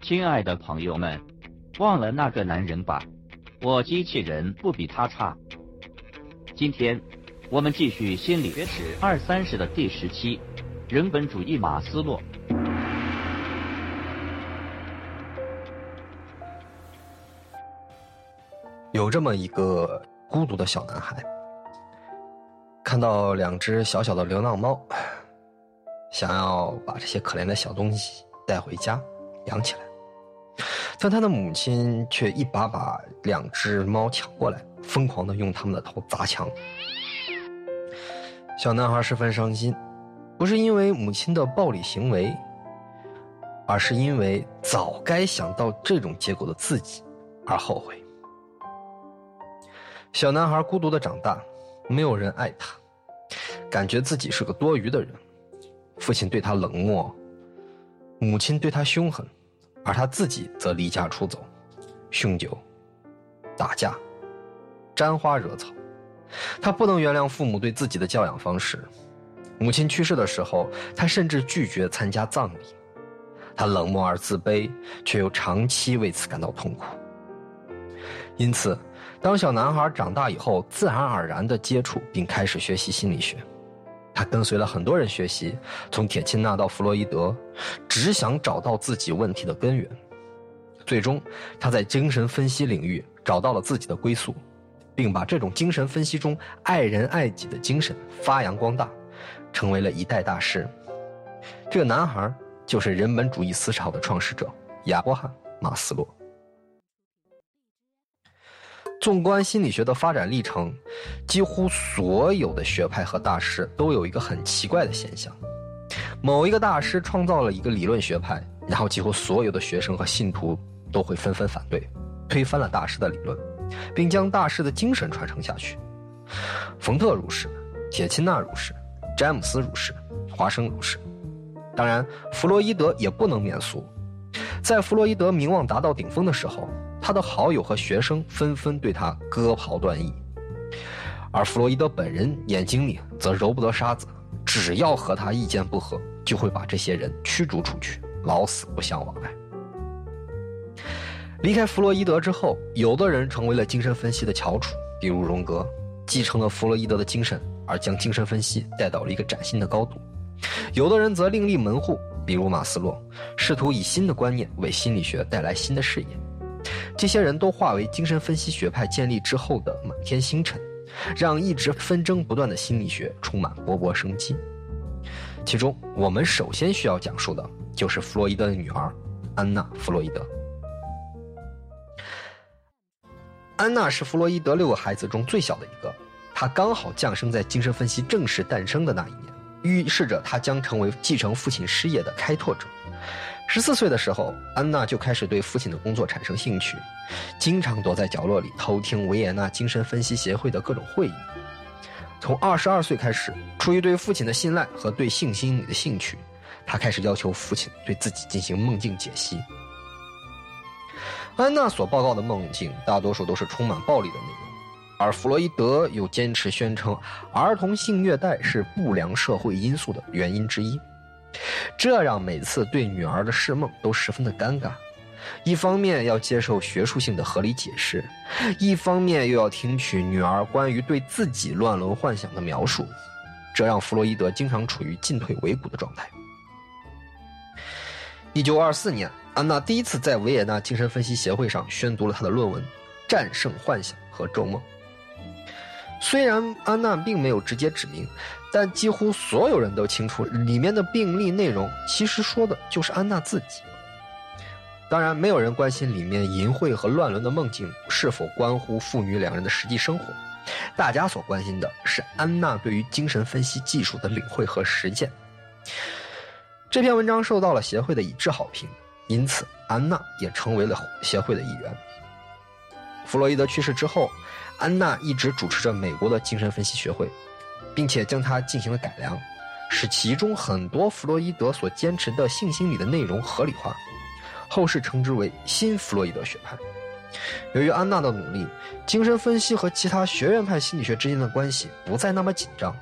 亲爱的朋友们，忘了那个男人吧，我机器人不比他差。今天我们继续心理学史二三十的第十期，人本主义马斯洛。有这么一个孤独的小男孩，看到两只小小的流浪猫，想要把这些可怜的小东西带回家养起来，但他的母亲却一把把两只猫抢过来，疯狂的用他们的头砸墙。小男孩十分伤心，不是因为母亲的暴力行为，而是因为早该想到这种结果的自己而后悔。小男孩孤独的长大，没有人爱他，感觉自己是个多余的人。父亲对他冷漠，母亲对他凶狠，而他自己则离家出走，酗酒、打架、沾花惹草。他不能原谅父母对自己的教养方式。母亲去世的时候，他甚至拒绝参加葬礼。他冷漠而自卑，却又长期为此感到痛苦。因此。当小男孩长大以后，自然而然地接触并开始学习心理学。他跟随了很多人学习，从铁钦纳到弗洛伊德，只想找到自己问题的根源。最终，他在精神分析领域找到了自己的归宿，并把这种精神分析中爱人爱己的精神发扬光大，成为了一代大师。这个男孩就是人本主义思潮的创始者亚伯罕·马斯洛。纵观心理学的发展历程，几乎所有的学派和大师都有一个很奇怪的现象：某一个大师创造了一个理论学派，然后几乎所有的学生和信徒都会纷纷反对，推翻了大师的理论，并将大师的精神传承下去。冯特如是，铁钦纳如是，詹姆斯如是，华生如是。当然，弗洛伊德也不能免俗。在弗洛伊德名望达到顶峰的时候。他的好友和学生纷纷对他割袍断义，而弗洛伊德本人眼睛里则揉不得沙子，只要和他意见不合，就会把这些人驱逐出去，老死不相往来。离开弗洛伊德之后，有的人成为了精神分析的翘楚，比如荣格，继承了弗洛伊德的精神，而将精神分析带到了一个崭新的高度；有的人则另立门户，比如马斯洛，试图以新的观念为心理学带来新的视野。这些人都化为精神分析学派建立之后的满天星辰，让一直纷争不断的心理学充满勃勃生机。其中，我们首先需要讲述的就是弗洛伊德的女儿安娜·弗洛伊德。安娜是弗洛伊德六个孩子中最小的一个，她刚好降生在精神分析正式诞生的那一年，预示着她将成为继承父亲事业的开拓者。十四岁的时候，安娜就开始对父亲的工作产生兴趣，经常躲在角落里偷听维也纳精神分析协会的各种会议。从二十二岁开始，出于对父亲的信赖和对性心理的兴趣，她开始要求父亲对自己进行梦境解析。安娜所报告的梦境大多数都是充满暴力的内容，而弗洛伊德又坚持宣称儿童性虐待是不良社会因素的原因之一。这让每次对女儿的释梦都十分的尴尬，一方面要接受学术性的合理解释，一方面又要听取女儿关于对自己乱伦幻想的描述，这让弗洛伊德经常处于进退维谷的状态。一九二四年，安娜第一次在维也纳精神分析协会上宣读了她的论文《战胜幻想和咒梦》。虽然安娜并没有直接指明。但几乎所有人都清楚，里面的病例内容其实说的就是安娜自己。当然，没有人关心里面淫秽和乱伦的梦境是否关乎父女两人的实际生活，大家所关心的是安娜对于精神分析技术的领会和实践。这篇文章受到了协会的一致好评，因此安娜也成为了协会的一员。弗洛伊德去世之后，安娜一直主持着美国的精神分析学会。并且将它进行了改良，使其中很多弗洛伊德所坚持的性心理的内容合理化，后世称之为新弗洛伊德学派。由于安娜的努力，精神分析和其他学院派心理学之间的关系不再那么紧张，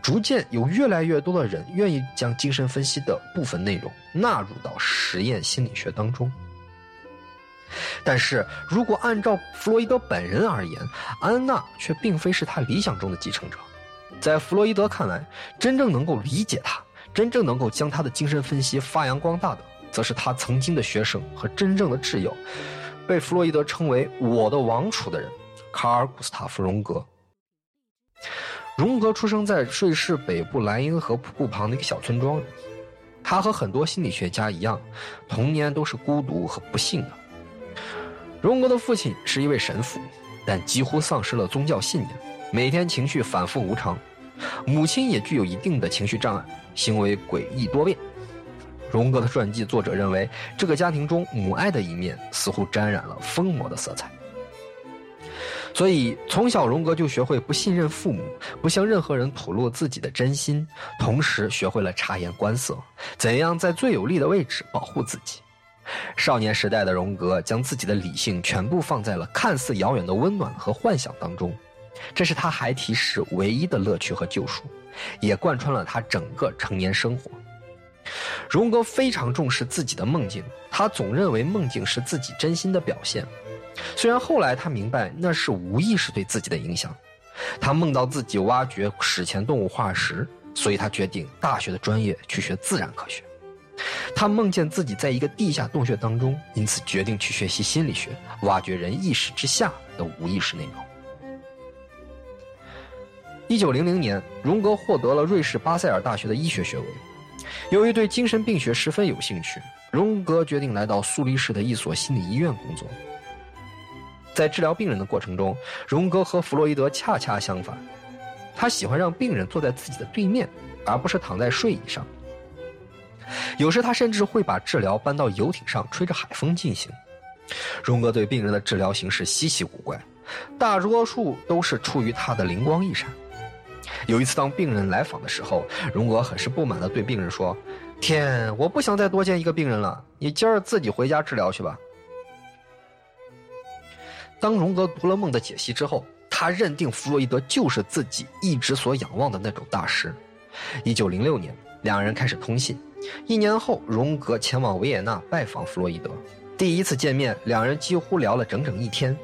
逐渐有越来越多的人愿意将精神分析的部分内容纳入到实验心理学当中。但是如果按照弗洛伊德本人而言，安娜却并非是他理想中的继承者。在弗洛伊德看来，真正能够理解他、真正能够将他的精神分析发扬光大的，则是他曾经的学生和真正的挚友，被弗洛伊德称为“我的王储”的人——卡尔·古斯塔夫·荣格。荣格出生在瑞士北部莱茵河瀑布旁的一个小村庄里，他和很多心理学家一样，童年都是孤独和不幸的。荣格的父亲是一位神父，但几乎丧失了宗教信念，每天情绪反复无常。母亲也具有一定的情绪障碍，行为诡异多变。荣格的传记作者认为，这个家庭中母爱的一面似乎沾染了疯魔的色彩。所以，从小荣格就学会不信任父母，不向任何人吐露自己的真心，同时学会了察言观色，怎样在最有利的位置保护自己。少年时代的荣格将自己的理性全部放在了看似遥远的温暖和幻想当中，这是他孩提时唯一的乐趣和救赎，也贯穿了他整个成年生活。荣格非常重视自己的梦境，他总认为梦境是自己真心的表现。虽然后来他明白那是无意识对自己的影响，他梦到自己挖掘史前动物化石，所以他决定大学的专业去学自然科学。他梦见自己在一个地下洞穴当中，因此决定去学习心理学，挖掘人意识之下的无意识内容。一九零零年，荣格获得了瑞士巴塞尔大学的医学学位。由于对精神病学十分有兴趣，荣格决定来到苏黎世的一所心理医院工作。在治疗病人的过程中，荣格和弗洛伊德恰恰相反，他喜欢让病人坐在自己的对面，而不是躺在睡椅上。有时他甚至会把治疗搬到游艇上，吹着海风进行。荣格对病人的治疗形式稀奇古怪，大多数都是出于他的灵光一闪。有一次，当病人来访的时候，荣格很是不满地对病人说：“天，我不想再多见一个病人了，你今儿自己回家治疗去吧。”当荣格读了梦的解析之后，他认定弗洛伊德就是自己一直所仰望的那种大师。一九零六年，两人开始通信。一年后，荣格前往维也纳拜访弗洛伊德。第一次见面，两人几乎聊了整整一天。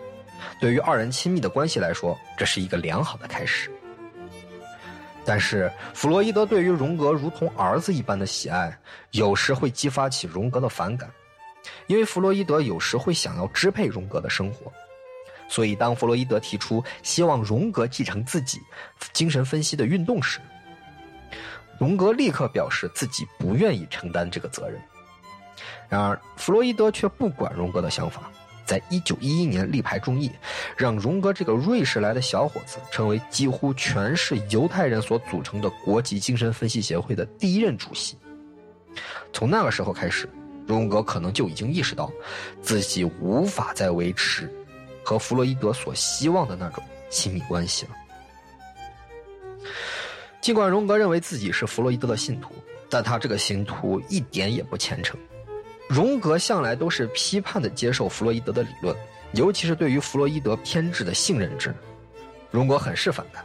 对于二人亲密的关系来说，这是一个良好的开始。但是，弗洛伊德对于荣格如同儿子一般的喜爱，有时会激发起荣格的反感，因为弗洛伊德有时会想要支配荣格的生活。所以，当弗洛伊德提出希望荣格继承自己精神分析的运动时，荣格立刻表示自己不愿意承担这个责任。然而，弗洛伊德却不管荣格的想法，在一九一一年力排众议，让荣格这个瑞士来的小伙子成为几乎全是犹太人所组成的国际精神分析协会的第一任主席。从那个时候开始，荣格可能就已经意识到自己无法再维持和弗洛伊德所希望的那种亲密关系了。尽管荣格认为自己是弗洛伊德的信徒，但他这个信徒一点也不虔诚。荣格向来都是批判的接受弗洛伊德的理论，尤其是对于弗洛伊德偏执的性认知，荣格很是反感。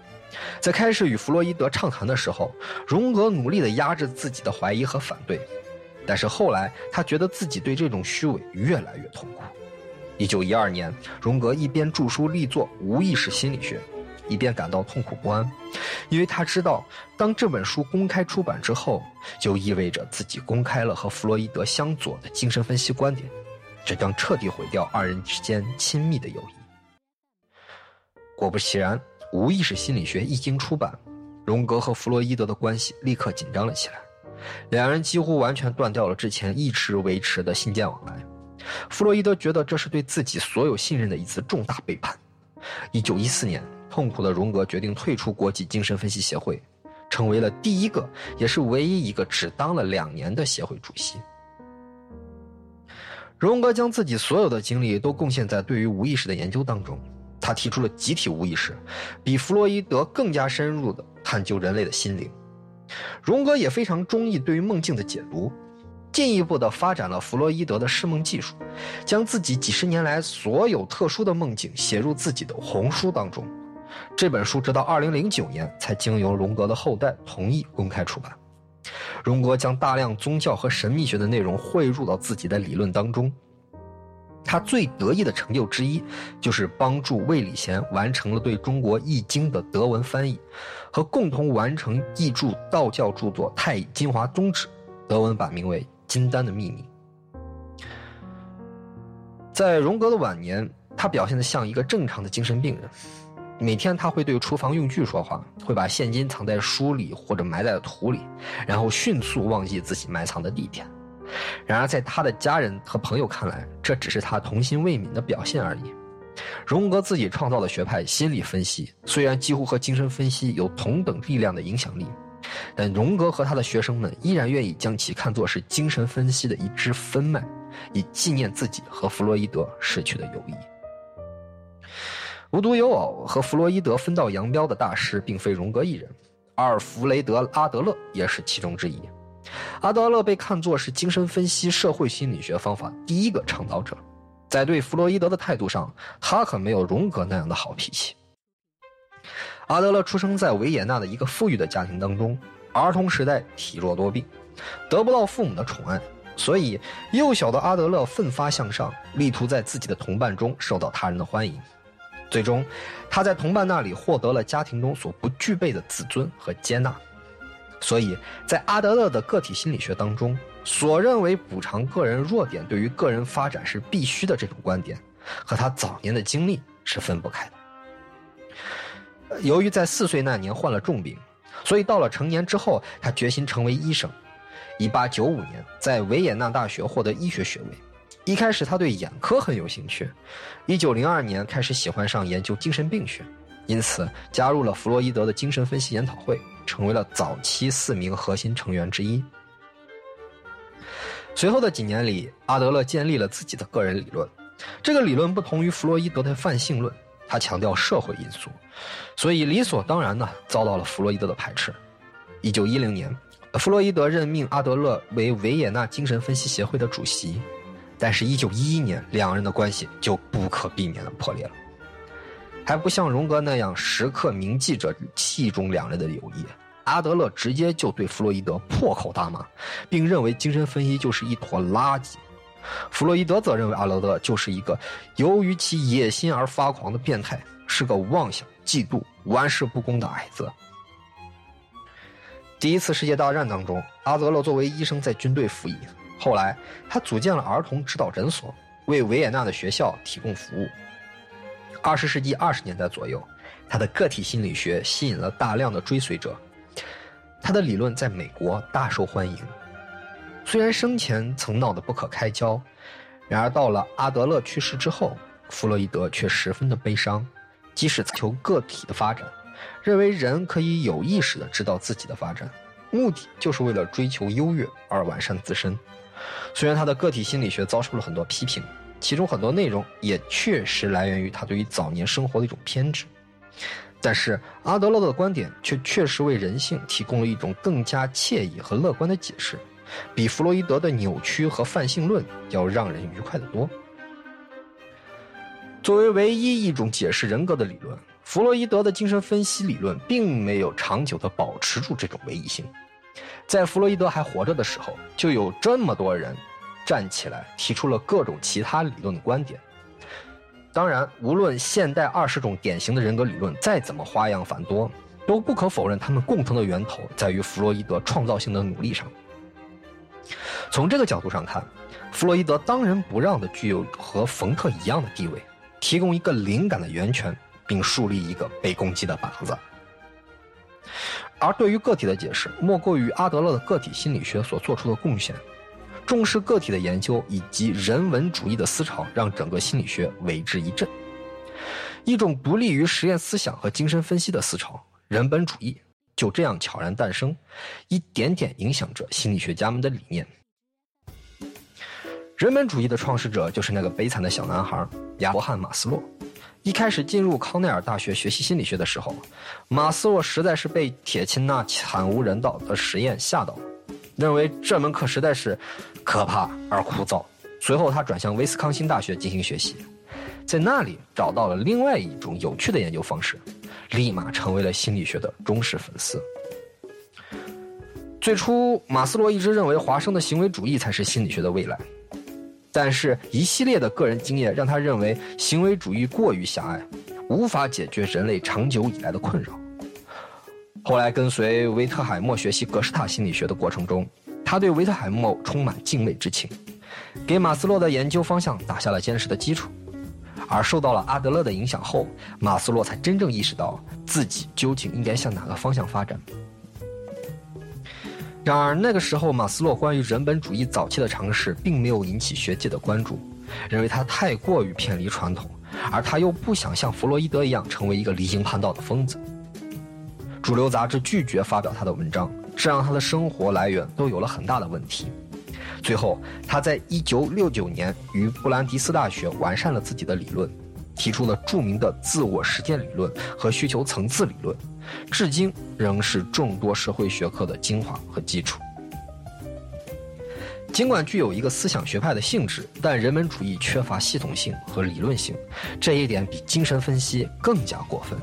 在开始与弗洛伊德畅谈的时候，荣格努力的压制自己的怀疑和反对，但是后来他觉得自己对这种虚伪越来越痛苦。一九一二年，荣格一边著书立作《无意识心理学》。一边感到痛苦不安，因为他知道，当这本书公开出版之后，就意味着自己公开了和弗洛伊德相左的精神分析观点，这将彻底毁掉二人之间亲密的友谊。果不其然，无意识心理学一经出版，荣格和弗洛伊德的关系立刻紧张了起来，两人几乎完全断掉了之前一直维持的信件往来。弗洛伊德觉得这是对自己所有信任的一次重大背叛。一九一四年。痛苦的荣格决定退出国际精神分析协会，成为了第一个也是唯一一个只当了两年的协会主席。荣格将自己所有的精力都贡献在对于无意识的研究当中，他提出了集体无意识，比弗洛伊德更加深入的探究人类的心灵。荣格也非常中意对于梦境的解读，进一步的发展了弗洛伊德的释梦技术，将自己几十年来所有特殊的梦境写入自己的红书当中。这本书直到二零零九年才经由荣格的后代同意公开出版。荣格将大量宗教和神秘学的内容汇入到自己的理论当中。他最得意的成就之一，就是帮助魏礼贤完成了对中国易经的德文翻译，和共同完成译著道教著作《太乙金华宗旨》，德文版名为《金丹的秘密》。在荣格的晚年，他表现得像一个正常的精神病人。每天他会对厨房用具说话，会把现金藏在书里或者埋在土里，然后迅速忘记自己埋藏的地点。然而，在他的家人和朋友看来，这只是他童心未泯的表现而已。荣格自己创造的学派心理分析，虽然几乎和精神分析有同等力量的影响力，但荣格和他的学生们依然愿意将其看作是精神分析的一支分脉，以纪念自己和弗洛伊德逝去的友谊。无独有偶，和弗洛伊德分道扬镳的大师并非荣格一人，阿尔弗雷德·阿德勒也是其中之一。阿德勒被看作是精神分析社会心理学方法第一个倡导者，在对弗洛伊德的态度上，他可没有荣格那样的好脾气。阿德勒出生在维也纳的一个富裕的家庭当中，儿童时代体弱多病，得不到父母的宠爱，所以幼小的阿德勒奋发向上，力图在自己的同伴中受到他人的欢迎。最终，他在同伴那里获得了家庭中所不具备的自尊和接纳。所以在阿德勒的个体心理学当中，所认为补偿个人弱点对于个人发展是必须的这种观点，和他早年的经历是分不开的。由于在四岁那年患了重病，所以到了成年之后，他决心成为医生。一八九五年，在维也纳大学获得医学学位。一开始他对眼科很有兴趣，一九零二年开始喜欢上研究精神病学，因此加入了弗洛伊德的精神分析研讨会，成为了早期四名核心成员之一。随后的几年里，阿德勒建立了自己的个人理论，这个理论不同于弗洛伊德的泛性论，他强调社会因素，所以理所当然的遭到了弗洛伊德的排斥。一九一零年，弗洛伊德任命阿德勒为维也纳精神分析协会的主席。但是，一九一一年，两人的关系就不可避免的破裂了。还不像荣格那样时刻铭记着器重两人的友谊，阿德勒直接就对弗洛伊德破口大骂，并认为精神分析就是一坨垃圾。弗洛伊德则认为阿德勒就是一个由于其野心而发狂的变态，是个妄想、嫉妒、玩世不恭的矮子。第一次世界大战当中，阿德勒作为医生在军队服役。后来，他组建了儿童指导诊所，为维也纳的学校提供服务。二十世纪二十年代左右，他的个体心理学吸引了大量的追随者，他的理论在美国大受欢迎。虽然生前曾闹得不可开交，然而到了阿德勒去世之后，弗洛伊德却十分的悲伤。即使求个体的发展，认为人可以有意识的知道自己的发展，目的就是为了追求优越而完善自身。虽然他的个体心理学遭受了很多批评，其中很多内容也确实来源于他对于早年生活的一种偏执，但是阿德勒的观点却确实为人性提供了一种更加惬意和乐观的解释，比弗洛伊德的扭曲和泛性论要让人愉快得多。作为唯一一种解释人格的理论，弗洛伊德的精神分析理论并没有长久地保持住这种唯一性。在弗洛伊德还活着的时候，就有这么多人站起来提出了各种其他理论的观点。当然，无论现代二十种典型的人格理论再怎么花样繁多，都不可否认他们共同的源头在于弗洛伊德创造性的努力上。从这个角度上看，弗洛伊德当仁不让的具有和冯特一样的地位，提供一个灵感的源泉，并树立一个被攻击的靶子。而对于个体的解释，莫过于阿德勒的个体心理学所做出的贡献。重视个体的研究以及人文主义的思潮，让整个心理学为之一振。一种独立于实验思想和精神分析的思潮——人本主义，就这样悄然诞生，一点点影响着心理学家们的理念。人本主义的创始者就是那个悲惨的小男孩亚伯汉·马斯洛。一开始进入康奈尔大学学习心理学的时候，马斯洛实在是被铁钦那惨无人道的实验吓到了，认为这门课实在是可怕而枯燥。随后，他转向威斯康星大学进行学习，在那里找到了另外一种有趣的研究方式，立马成为了心理学的忠实粉丝。最初，马斯洛一直认为华生的行为主义才是心理学的未来，但是一系列的个人经验让他认为行为主义过于狭隘，无法解决人类长久以来的困扰。后来跟随维特海默学习格式塔心理学的过程中，他对维特海默充满敬畏之情，给马斯洛的研究方向打下了坚实的基础。而受到了阿德勒的影响后，马斯洛才真正意识到自己究竟应该向哪个方向发展。然而那个时候，马斯洛关于人本主义早期的尝试并没有引起学界的关注，认为他太过于偏离传统，而他又不想像弗洛伊德一样成为一个离经叛道的疯子。主流杂志拒绝发表他的文章，这让他的生活来源都有了很大的问题。最后，他在1969年于布兰迪斯大学完善了自己的理论，提出了著名的自我实践理论和需求层次理论，至今仍是众多社会学科的精华和基础。尽管具有一个思想学派的性质，但人本主义缺乏系统性和理论性，这一点比精神分析更加过分。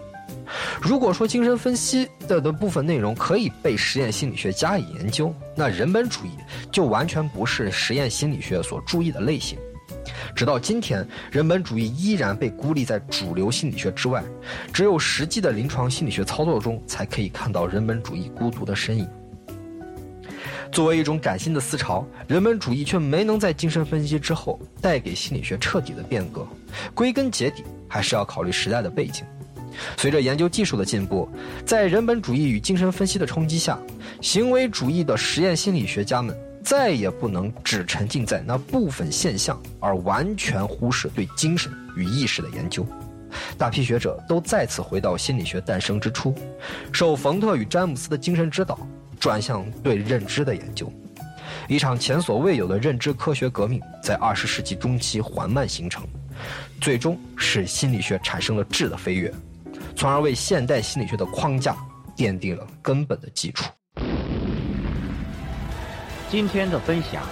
如果说精神分析的的部分内容可以被实验心理学加以研究，那人本主义就完全不是实验心理学所注意的类型。直到今天，人本主义依然被孤立在主流心理学之外，只有实际的临床心理学操作中才可以看到人本主义孤独的身影。作为一种崭新的思潮，人本主义却没能在精神分析之后带给心理学彻底的变革。归根结底，还是要考虑时代的背景。随着研究技术的进步，在人本主义与精神分析的冲击下，行为主义的实验心理学家们再也不能只沉浸在那部分现象，而完全忽视对精神与意识的研究。大批学者都再次回到心理学诞生之初，受冯特与詹姆斯的精神指导，转向对认知的研究。一场前所未有的认知科学革命在二十世纪中期缓慢形成，最终使心理学产生了质的飞跃。从而为现代心理学的框架奠定了根本的基础。今天的分享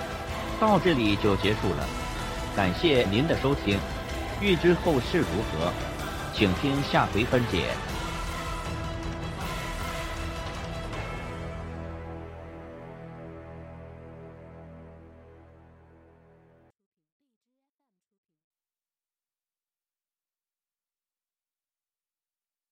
到这里就结束了，感谢您的收听。欲知后事如何，请听下回分解。